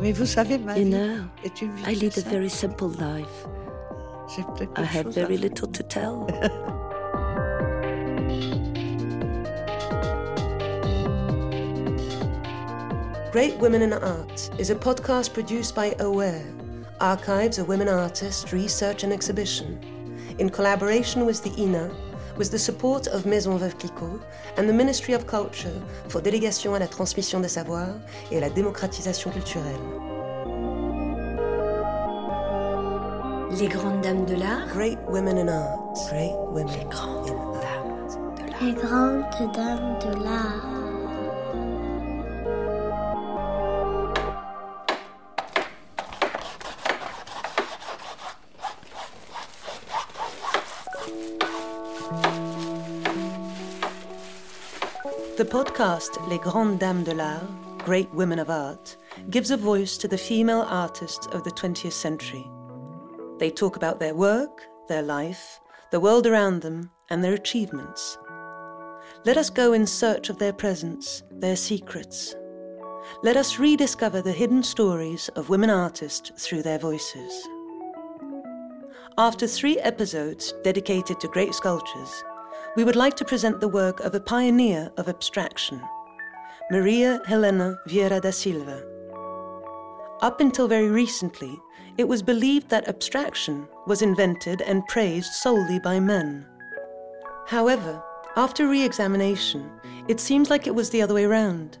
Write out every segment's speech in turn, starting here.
Mais vous savez, ma You vie know, est une vie I lead a very simple life. J'ai peu de I have choses à very little to tell. Great Women in Art is a podcast produced by Aware, Archives of Women Artists Research and Exhibition, in collaboration with the INA, with the support of Maison Veuve Clicquot and the Ministry of Culture for Délégation à la transmission des savoirs et à la démocratisation culturelle. Les grandes dames de l'art. Great Women in Art. Great Women in grandes Art. Les grandes dames de l'art. Podcast Les Grandes Dames de l'Art, Great Women of Art, gives a voice to the female artists of the 20th century. They talk about their work, their life, the world around them, and their achievements. Let us go in search of their presence, their secrets. Let us rediscover the hidden stories of women artists through their voices. After three episodes dedicated to great sculptures, we would like to present the work of a pioneer of abstraction, Maria Helena Vieira da Silva. Up until very recently, it was believed that abstraction was invented and praised solely by men. However, after re examination, it seems like it was the other way round.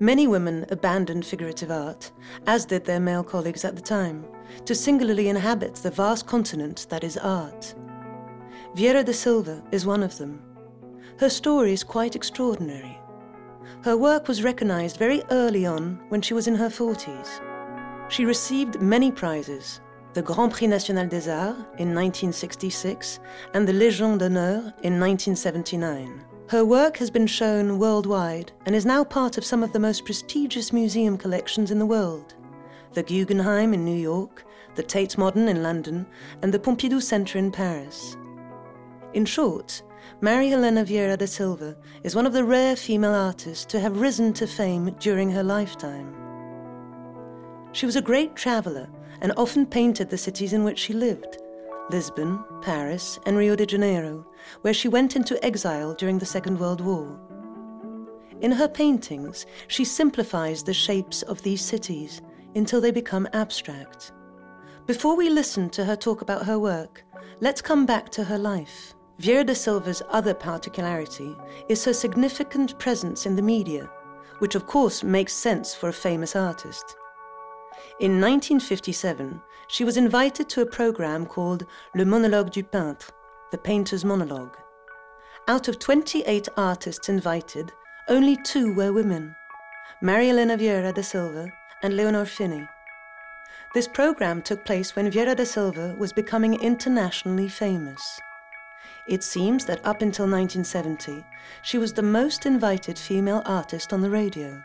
Many women abandoned figurative art, as did their male colleagues at the time, to singularly inhabit the vast continent that is art. Vieira da Silva is one of them. Her story is quite extraordinary. Her work was recognized very early on when she was in her 40s. She received many prizes the Grand Prix National des Arts in 1966 and the Légion d'honneur in 1979. Her work has been shown worldwide and is now part of some of the most prestigious museum collections in the world the Guggenheim in New York, the Tate Modern in London, and the Pompidou Centre in Paris. In short, Maria Helena Vieira da Silva is one of the rare female artists to have risen to fame during her lifetime. She was a great traveller and often painted the cities in which she lived Lisbon, Paris, and Rio de Janeiro, where she went into exile during the Second World War. In her paintings, she simplifies the shapes of these cities until they become abstract. Before we listen to her talk about her work, let's come back to her life. Vieira da Silva's other particularity is her significant presence in the media, which of course makes sense for a famous artist. In 1957, she was invited to a program called Le Monologue du Peintre, the painter's monologue. Out of 28 artists invited, only two were women Maria Helena Vieira da Silva and Leonor Fini. This program took place when Vieira da Silva was becoming internationally famous. It seems that up until 1970, she was the most invited female artist on the radio.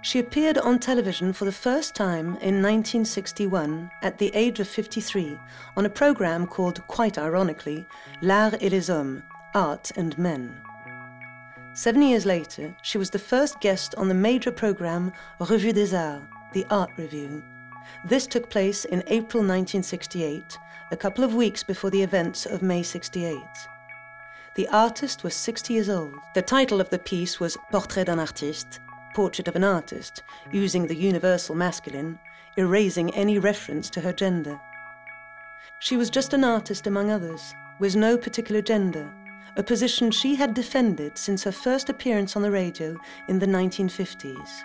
She appeared on television for the first time in 1961 at the age of 53 on a program called, quite ironically, L'Art et les Hommes Art and Men. Seven years later, she was the first guest on the major program Revue des Arts, the Art Review. This took place in April 1968, a couple of weeks before the events of May 68. The artist was 60 years old. The title of the piece was Portrait d'un artiste, Portrait of an Artist, using the universal masculine, erasing any reference to her gender. She was just an artist among others, with no particular gender, a position she had defended since her first appearance on the radio in the 1950s.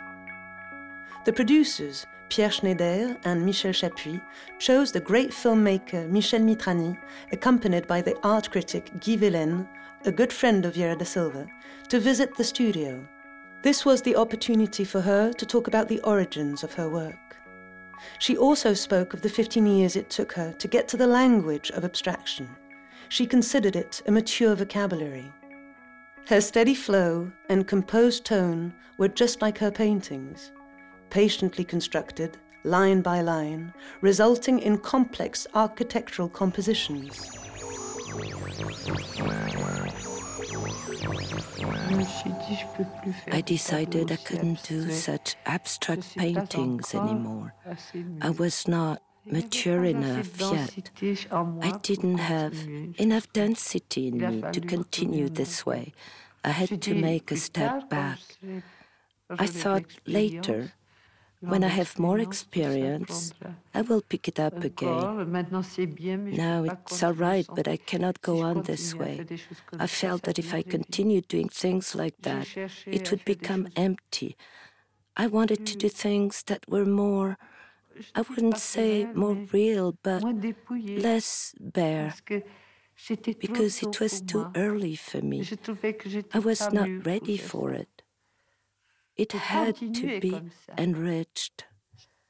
The producers, Pierre Schneider and Michel Chapuis, chose the great filmmaker Michel Mitrani, accompanied by the art critic Guy Weelen, a good friend of Vieira da Silva, to visit the studio. This was the opportunity for her to talk about the origins of her work. She also spoke of the 15 years it took her to get to the language of abstraction. She considered it a mature vocabulary. Her steady flow and composed tone were just like her paintings, patiently constructed, line by line, resulting in complex architectural compositions. I decided I couldn't do such abstract paintings anymore. I was not mature enough yet. I didn't have enough density in me to continue this way. I had to make a step back. I thought later, when I have more experience, I will pick it up again. Now it's all right, but I cannot go on this way. I felt that if I continued doing things like that, it would become empty. I wanted to do things that were more, I wouldn't say more real, but less bare because it was too early for me. I was not ready for it. It had to be enriched.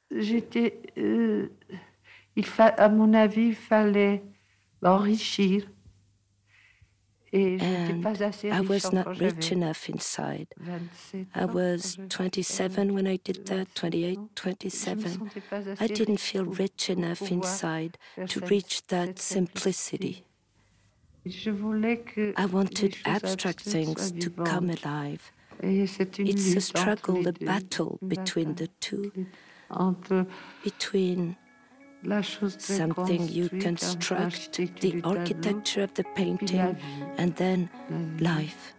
J'étais, euh, il fa à mon avis, il fallait l'enrichir. And I was not rich enough inside. I was 27 when I did that, 28, 27. I didn't feel rich enough inside to reach that simplicity. I wanted abstract things to come alive. It's a struggle, a battle between the two, between something you construct, the architecture of the painting, and then life.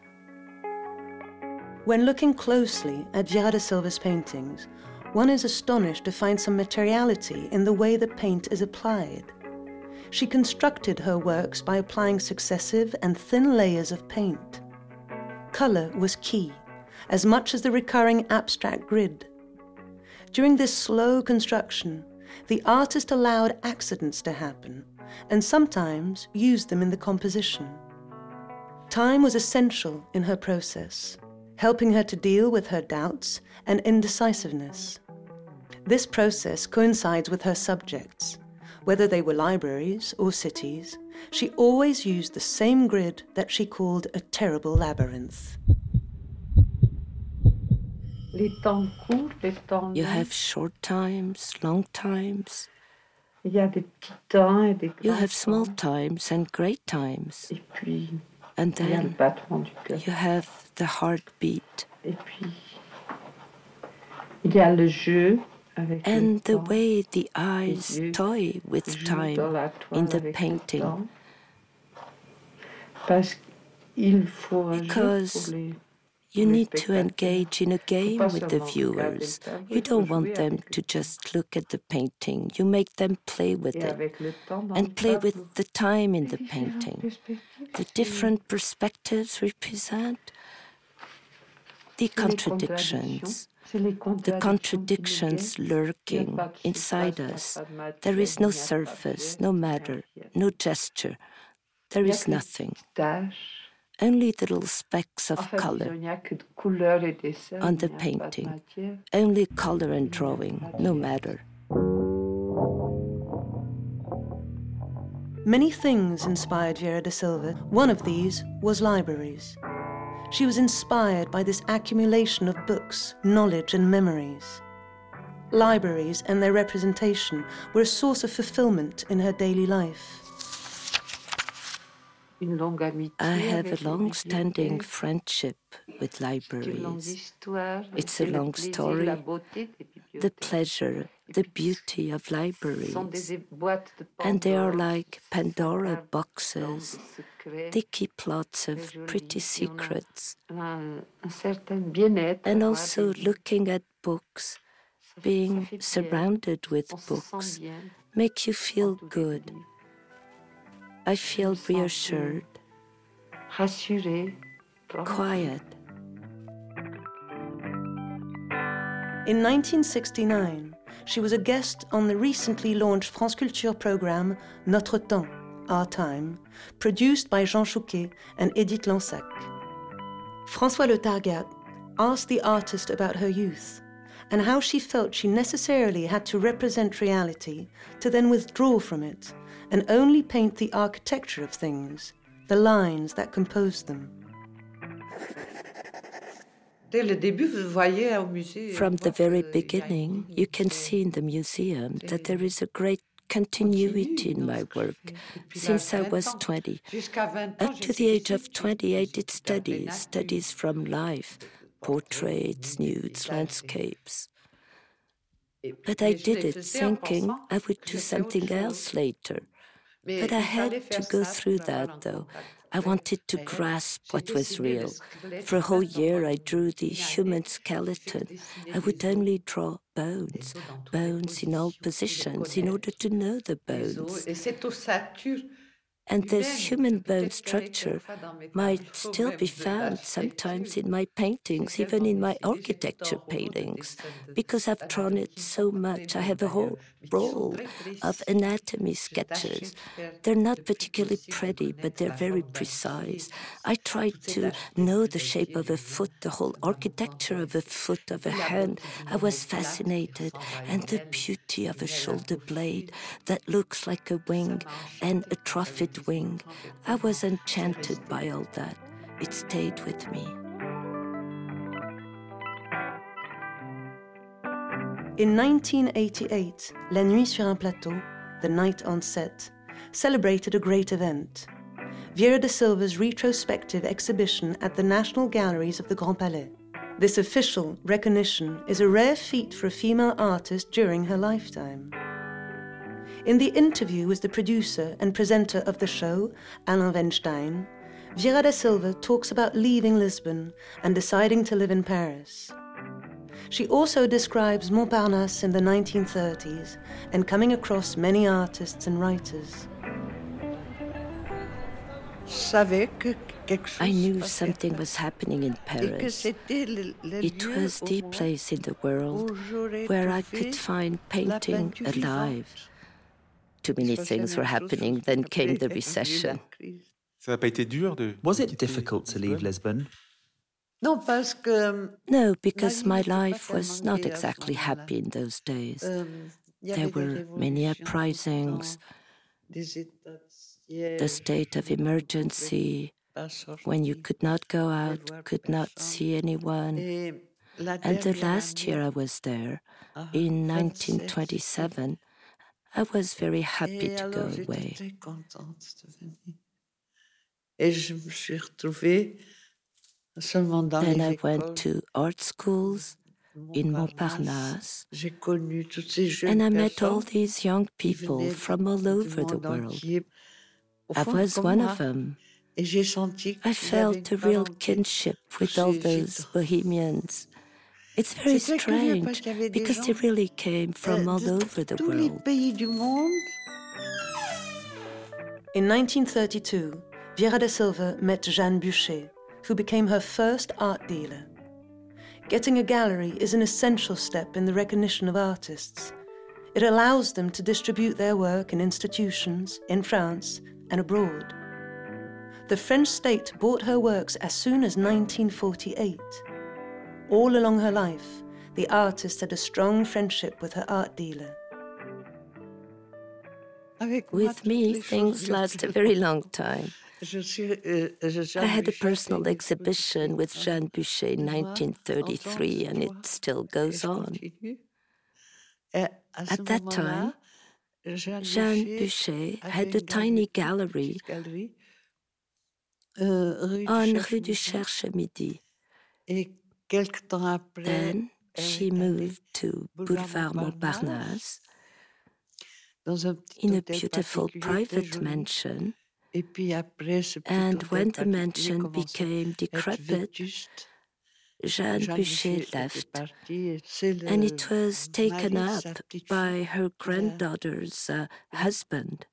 When looking closely at Vieira da Silva's paintings, one is astonished to find some materiality in the way the paint is applied. She constructed her works by applying successive and thin layers of paint. Color was key as much as the recurring abstract grid. During this slow construction, the artist allowed accidents to happen and sometimes used them in the composition. Time was essential in her process, helping her to deal with her doubts and indecisiveness. This process coincides with her subjects. Whether they were libraries or cities, she always used the same grid that she called a terrible labyrinth. You have short times, long times. You have small times and great times. And then you have the heartbeat. And the way the eyes toy with time in the painting. Because you need to engage in a game with the viewers. You don't want them to just look at the painting. You make them play with it and play with the time in the painting. The different perspectives represent the contradictions. The contradictions lurking inside us. There is no surface, no matter, no gesture. There is nothing only little specks of color on the painting, only color and drawing, no matter. Many things inspired Vieira da Silva. One of these was libraries. She was inspired by this accumulation of books, knowledge, and memories. Libraries and their representation were a source of fulfillment in her daily life. I have a long standing friendship with libraries. It's a long story. The pleasure, the beauty of libraries. And they are like Pandora boxes. They keep lots of pretty secrets. And also looking at books, being surrounded with books, make you feel good. I feel reassured, quiet. In 1969, she was a guest on the recently launched France Culture program Notre Temps, Our Time, produced by Jean Chouquet and Edith Lansac. François Le Targat asked the artist about her youth and how she felt she necessarily had to represent reality to then withdraw from it and only paint the architecture of things, the lines that compose them. From the very beginning, you can see in the museum that there is a great continuity in my work since I was 20. Up to the age of 20, I did studies, studies from life, portraits, nudes, landscapes. But I did it thinking I would do something else later. But I had to go through that, though. I wanted to grasp what was real. For a whole year, I drew the human skeleton. I would only draw bones, bones in all positions, in order to know the bones. And this human bone structure might still be found sometimes in my paintings, even in my architecture paintings, because I've drawn it so much. I have a whole roll of anatomy sketches. They're not particularly pretty, but they're very precise. I tried to know the shape of a foot, the whole architecture of a foot, of a hand. I was fascinated, and the beauty of a shoulder blade that looks like a wing and a wing. I was enchanted by all that. It stayed with me. In 1988, La Nuit sur un plateau, The Night on Set, celebrated a great event. Vieira da Silva's retrospective exhibition at the National Galleries of the Grand Palais. This official recognition is a rare feat for a female artist during her lifetime. In the interview with the producer and presenter of the show, Alain Veinstein, Vieira da Silva talks about leaving Lisbon and deciding to live in Paris. She also describes Montparnasse in the 1930s and coming across many artists and writers. I knew something was happening in Paris. It was the place in the world where I could find painting alive too many things were happening. Then came the recession. Was it difficult to leave Lisbon? No, because my life was not exactly happy in those days. There were many uprisings, the state of emergency, when you could not go out, could not see anyone. And the last year I was there, in 1927, I was very happy to go away. Then I went to art schools in Montparnasse, and I met all these young people from all over the world. I was one of them. I felt a real kinship with all those bohemians it's very strange because they really came from all over the world. In 1932, Vieira da Silva met Jeanne Bucher, who became her first art dealer. Getting a gallery is an essential step in the recognition of artists. It allows them to distribute their work in institutions in France and abroad. The French state bought her works as soon as 1948. All along her life, the artist had a strong friendship with her art dealer. With me, things last a very long time. I had a personal exhibition with Jeanne Bucher in 1933, and it still goes on. At that time, Jeanne Bucher had a tiny gallery on Rue du Cherche Midi. Then she moved to Boulevard Montparnasse in a beautiful private mansion. And when the mansion became decrepit, Jeanne Bucher left, and it was taken up by her granddaughter's uh, husband,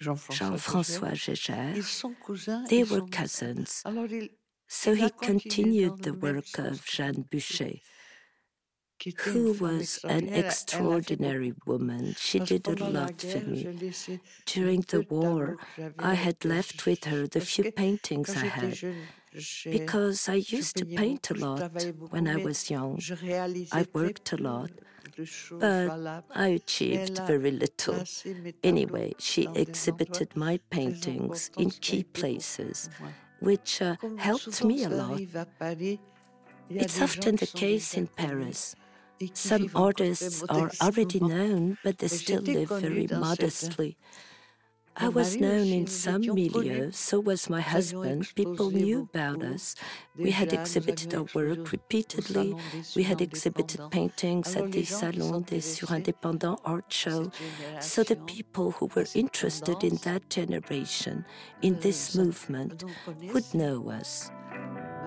Jean-François Jaeger. They were cousins. So he continued the work of Jeanne Bucher, who was an extraordinary woman. She did a lot for me. During the war, I had left with her the few paintings I had. Because I used to paint a lot when I was young. I worked a lot, but I achieved very little. Anyway, she exhibited my paintings in key places which uh, helped me a lot. It's often the case in Paris. Some artists are already known, but they still live very modestly. I was known in some milieux, so was my husband. People knew about us. We had exhibited our work repeatedly. We had exhibited paintings at the Salon des Surindépendants art show. So the people who were interested in that generation, in this movement, would know us.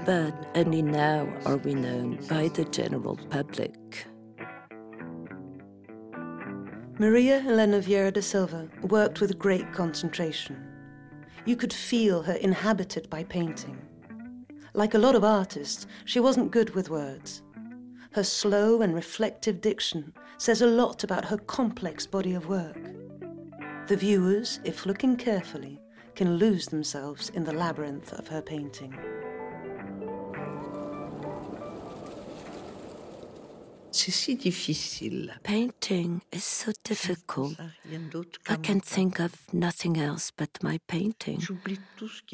But only now are we known by the general public. Maria Helena Vieira da Silva worked with great concentration. You could feel her inhabited by painting. Like a lot of artists, she wasn't good with words. Her slow and reflective diction says a lot about her complex body of work. The viewers, if looking carefully, can lose themselves in the labyrinth of her painting. Painting is so difficult. I can think of nothing else but my painting.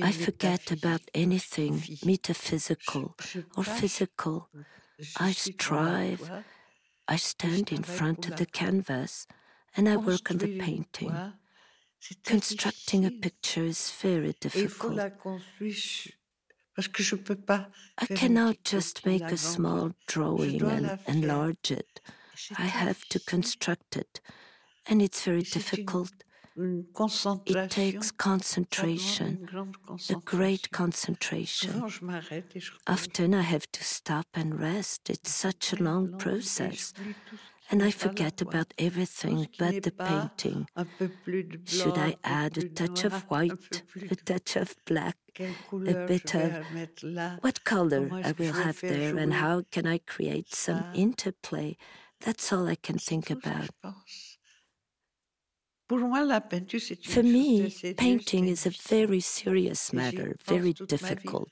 I forget about anything metaphysical or physical. I strive. I stand in front of the canvas and I work on the painting. Constructing a picture is very difficult. I cannot just make a small drawing and enlarge it. I have to construct it, and it's very difficult. It takes concentration, a great concentration. Often I have to stop and rest. It's such a long process and I forget about everything but the painting. Should I add a touch of white, a touch of black, a bit of what color I will have there, and how can I create some interplay? That's all I can think about. For me, painting is a very serious matter, very difficult.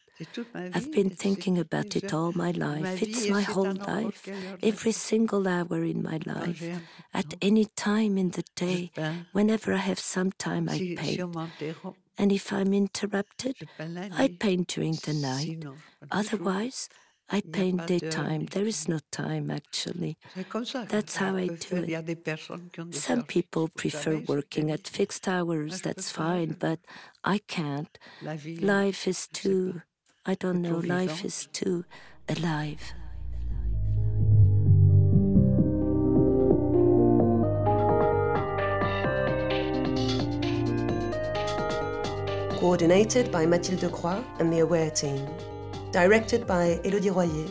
I've been thinking about it all my life. It's my whole life, every single hour in my life. At any time in the day, whenever I have some time, I paint. And if I'm interrupted, I paint during the night. Otherwise, I paint daytime. There is no time, actually. That's how I do it. Some people prefer working at fixed hours. That's fine, but I can't. Life is too I don't know, life is too alive. Coordinated by Mathilde Croix and the Aware team. Directed by Elodie Royer.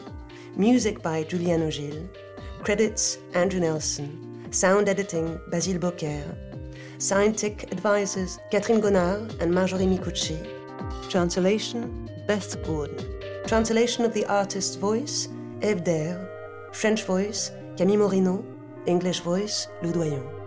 Music by Julian Ogil. Credits Andrew Nelson. Sound editing Basile Beaucaire. Scientific advisors Catherine Gonnard and Marjorie Micucci. Translation Beth Gordon. Translation of the artist's voice, Eve French voice, Camille Morino. English voice, Lou Doyon.